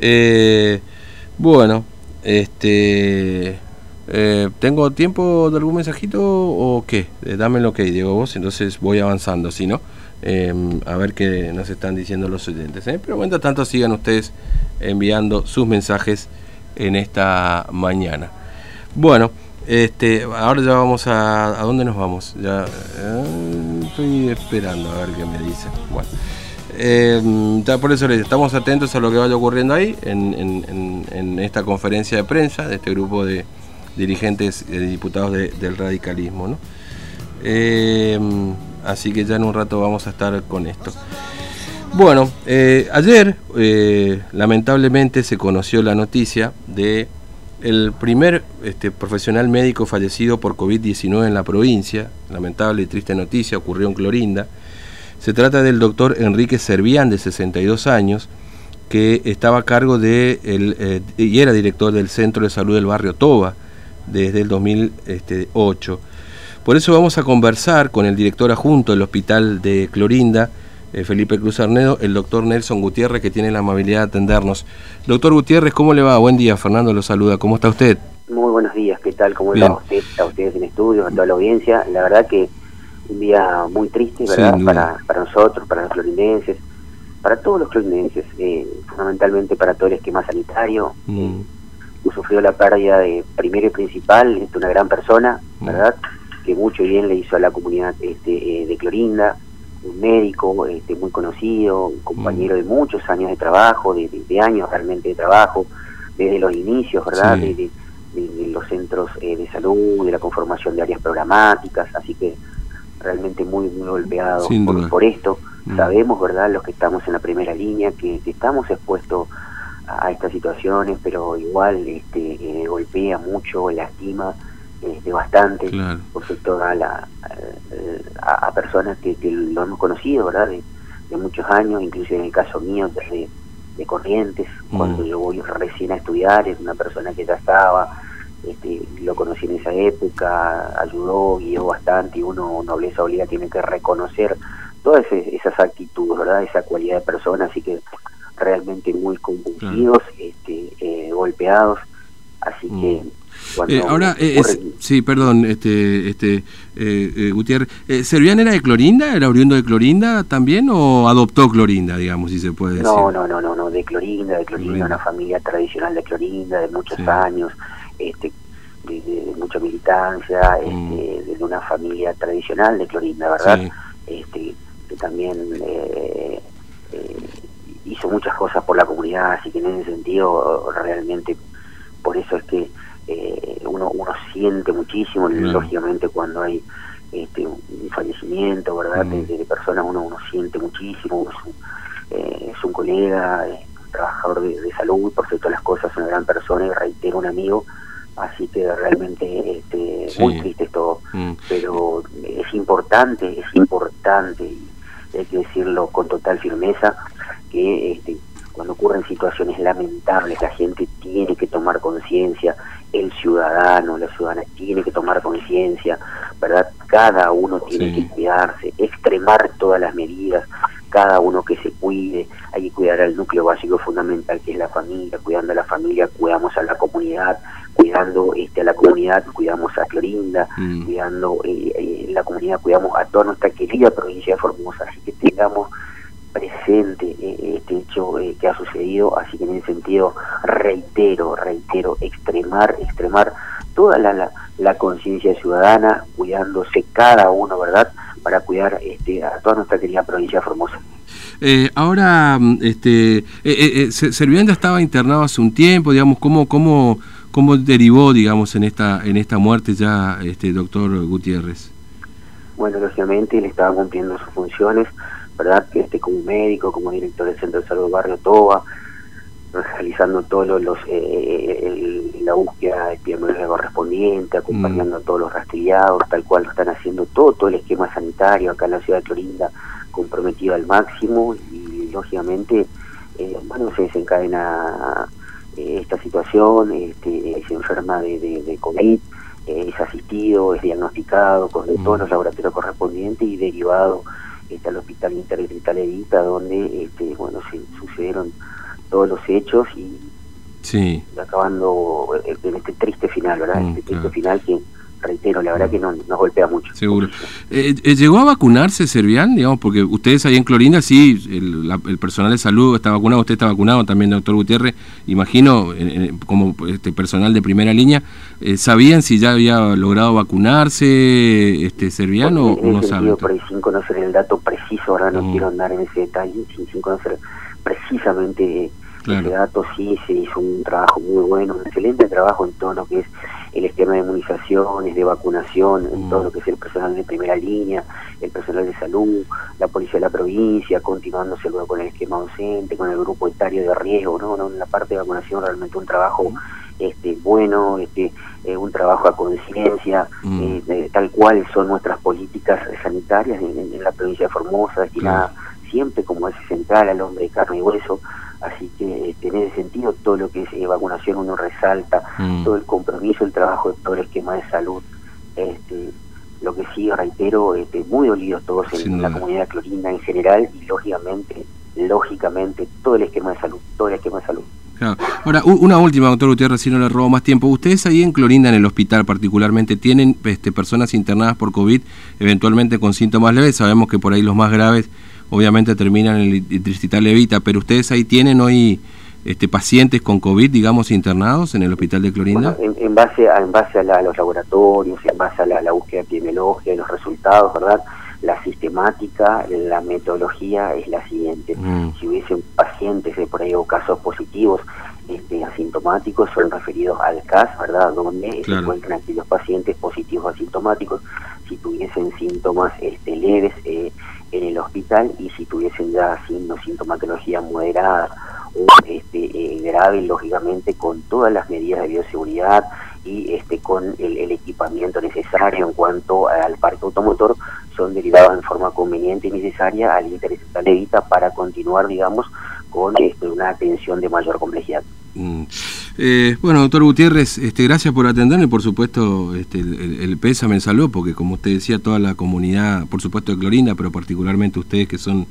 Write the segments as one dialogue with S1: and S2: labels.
S1: Eh, bueno, este... Eh, ¿Tengo tiempo de algún mensajito o qué? Eh, dame lo que digo vos, entonces voy avanzando, si no, em, a ver qué nos están diciendo los oyentes. ¿eh? Pero mientras tanto sigan ustedes enviando sus mensajes en esta mañana. Bueno, este, ahora ya vamos a... ¿A dónde nos vamos? Ya estoy esperando a ver qué me dicen. Bueno. Eh, por eso les estamos atentos a lo que vaya ocurriendo ahí en, esta conferencia de prensa de este grupo de dirigentes y diputados del radicalismo. Eh, así que ya en un rato vamos a estar con esto. Bueno, eh, ayer lamentablemente se conoció la noticia de el primer este, profesional médico fallecido por COVID-19 en la provincia. Lamentable y triste noticia, ocurrió en Clorinda. Se trata del doctor Enrique Servián, de 62 años, que estaba a cargo de, el, eh, y era director del Centro de Salud del Barrio Toba desde el 2008. Por eso vamos a conversar con el director adjunto del Hospital de Clorinda, eh, Felipe Cruz Arnedo, el doctor Nelson Gutiérrez, que tiene la amabilidad de atendernos. Doctor Gutiérrez, ¿cómo le va? Buen día, Fernando lo saluda. ¿Cómo está usted?
S2: Muy buenos días, ¿qué tal? ¿Cómo le va usted? A ustedes en estudio, a toda la audiencia. La verdad que un día muy triste, ¿verdad? para, para nosotros, para los florindenses, para todos los florindenses, eh, fundamentalmente para todo el esquema sanitario. Mm. Eh, sufrió la pérdida de primero y principal de una gran persona, mm. ¿verdad? Que mucho bien le hizo a la comunidad este, eh, de Clorinda, un médico este, muy conocido, un compañero mm. de muchos años de trabajo, de, años realmente de trabajo, desde los inicios, ¿verdad? De, de, los centros de salud, de la conformación de áreas programáticas, así que realmente muy, muy golpeados por, esto. Mm. Sabemos, ¿verdad?, los que estamos en la primera línea, que, estamos expuestos a, estas situaciones, pero igual este, eh, golpea mucho, lastima este, bastante, por sector a, la, a, personas que, lo hemos conocido, ¿verdad?, de, muchos años, incluso en el caso mío, desde de Corrientes, mm. cuando yo voy recién a estudiar, es una persona que ya estaba este, lo conocí en esa época, ayudó, guió bastante y uno, nobleza obliga, tiene que reconocer todas esas actitudes, ¿verdad? Esa cualidad de persona, así que realmente muy confundidos, este, eh, golpeados, así que...
S1: Mm. Eh, ahora, eh, sí, perdón, este, este, Gutiérrez, ¿Servián era de Clorinda? ¿Era oriundo de Clorinda también o adoptó Clorinda, digamos, si se puede decir?
S2: No, no, no, no, de Clorinda, de Clorinda, una familia tradicional de Clorinda de muchos años, este, de, mucha militancia, mm. este, de una familia tradicional de Clorinda, ¿verdad? Este, que también eh, eh, hizo muchas cosas por la comunidad, así que en ese sentido realmente por eso es que eh, uno, uno siente muchísimo, lógicamente cuando hay este, un fallecimiento, ¿verdad? Mm. De, personas uno, uno siente muchísimo, es un, es un colega, un trabajador de, de salud, por cierto las cosas, una gran persona y reitero un amigo, así que realmente este, muy triste esto, mm. pero es importante, es importante, y hay que decirlo con total firmeza, que este, cuando ocurren situaciones lamentables la gente tiene que tomar conciencia, el ciudadano, la ciudadana tiene que tomar conciencia, ¿verdad? Cada uno tiene que cuidarse, extremar todas las medidas, cada uno que se cuide, hay que cuidar al núcleo básico fundamental que es la familia, cuidando a la familia, cuidamos a la comunidad, cuidando este, a la comunidad, cuidamos a Clorinda, mm. cuidando eh, eh, la comunidad, cuidamos a toda nuestra querida provincia de Formosa, así que tengamos presente eh, este hecho que ha sucedido, así que en ese sentido reitero, reitero, extremar, extremar toda la, la, conciencia ciudadana, cuidándose cada uno, ¿verdad?, para cuidar este, a toda nuestra querida provincia de Formosa.
S1: ahora, mm, este, eh, eh, estaba internado hace un tiempo, digamos, ¿cómo, cómo, ¿Cómo derivó, digamos, en esta en esta muerte ya, este doctor Gutiérrez?
S2: Bueno, lógicamente él estaba cumpliendo sus funciones, ¿verdad? Este como médico, como director del Centro de Salud Barrio Toba, realizando todos los, eh, la búsqueda epidemiológica correspondiente, acompañando mm. a todos los rastreados, tal cual lo están haciendo todo, todo el esquema sanitario acá en la ciudad de Clorinda comprometido al máximo y lógicamente, eh, bueno, se desencadena esta situación, este, se enferma de, de, COVID, eh, es asistido, es diagnosticado con todos mm. los laboratorios correspondientes y derivado está al Hospital Interdistrital Edita, donde este, bueno, se sucedieron todos los hechos y,
S1: sí.
S2: acabando en este triste final, ¿verdad?
S1: Mm,
S2: este triste final que reitero, la verdad que nos, golpea mucho.
S1: Seguro. Eh, eh, ¿Llegó a vacunarse Servián, digamos, porque ustedes ahí en Clorinda, sí, el, personal de salud está vacunado, usted está vacunado también, doctor Gutiérrez, imagino, como este personal de primera línea, eh, ¿sabían si ya había logrado vacunarse este Servián o, no saben?
S2: Por ahí, sin conocer el dato preciso, ahora no mm. quiero andar en ese detalle, sin, conocer precisamente ese dato, sí se hizo un trabajo muy bueno, un excelente trabajo en todo lo que es el esquema de inmunizaciones, de vacunación, en todo mm. lo que es el personal de primera línea, el personal de salud, la policía de la provincia, continuándose luego con el esquema docente, con el grupo etario de riesgo, ¿no? ¿No? En la parte de vacunación realmente un trabajo este bueno, este eh, un trabajo a conciencia, mm. eh, tal cual son nuestras políticas sanitarias en, la provincia de Formosa, destinada siempre como es central al hombre de carne y hueso, Así que este, en ese sentido todo lo que es eh, vacunación uno resalta, mm. todo el compromiso, el trabajo de todo el esquema de salud. Este, lo que sí, reitero, este, muy dolidos todos en la comunidad clorinda en general y lógicamente, lógicamente todo el esquema de salud, todo el esquema de salud.
S1: Ahora, una última, doctor Gutiérrez, si no le robo más tiempo. Ustedes ahí en Clorinda, en el hospital particularmente, tienen este, personas internadas por COVID, eventualmente con síntomas leves. Sabemos que por ahí los más graves obviamente terminan en el Distrital Levita, pero ustedes ahí tienen hoy este, pacientes con COVID, digamos, internados en el hospital de Clorinda?
S2: en, base a, en base a, los laboratorios, en base a la, búsqueda epidemiológica y los resultados, ¿verdad? La sistemática, la metodología es la siguiente. Mm. Si hubiese pacientes de por ahí o casos positivos este, asintomáticos, son referidos al CAS, ¿verdad? Donde se encuentran aquellos pacientes positivos asintomáticos. Si tuviesen síntomas este, leves, eh, en el hospital y si tuviesen ya signos, sintomatología moderada o este, eh, grave, lógicamente con todas las medidas de bioseguridad y este, con el, equipamiento necesario en cuanto al parque automotor, son derivados en forma conveniente y necesaria al interés Levita para continuar, digamos, con este, una atención de mayor complejidad.
S1: Mm. Eh, bueno, doctor Gutiérrez, este, gracias por atenderme. Y por supuesto este, el, pésame en salud, porque como usted decía, toda la comunidad, por supuesto de Clorinda, pero particularmente ustedes que son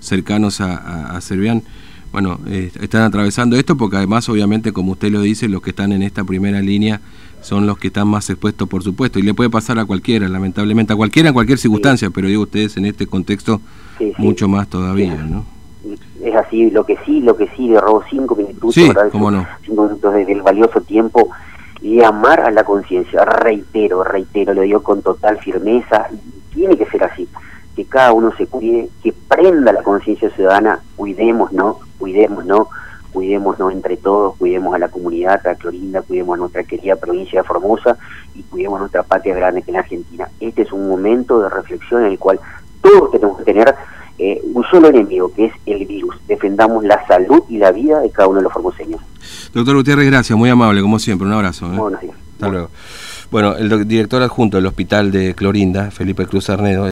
S1: cercanos a, a, Servián, bueno, eh, están atravesando esto porque además, obviamente, como usted lo dice, los que están en esta primera línea son los que están más expuestos, por supuesto, y le puede pasar a cualquiera, lamentablemente, a cualquiera en cualquier circunstancia, pero digo ustedes en este contexto mucho más todavía, ¿no?
S2: Es así, lo que sí, lo que sí, le robo cinco minutos,
S1: sí, Cinco
S2: minutos del valioso tiempo, y amar a la conciencia, reitero, reitero, lo digo con total firmeza, tiene que ser así, que cada uno se cuide, que prenda la conciencia ciudadana, cuidemos, ¿no? Cuidemos, ¿no? Cuidémonos entre todos, cuidemos a la comunidad, a Clorinda, cuidemos a nuestra querida provincia de Formosa y cuidemos a nuestra patria grande que es la Argentina. Este es un momento de reflexión en el cual todos tenemos que tener solo enemigo, que es el virus. Defendamos la salud y la vida de cada uno de los formoseños.
S1: Doctor Gutiérrez, gracias, muy amable, como siempre. Un abrazo.
S2: ¿eh?
S1: Hasta luego. Bueno, el director adjunto del Hospital de Clorinda, Felipe Cruz Arnedo,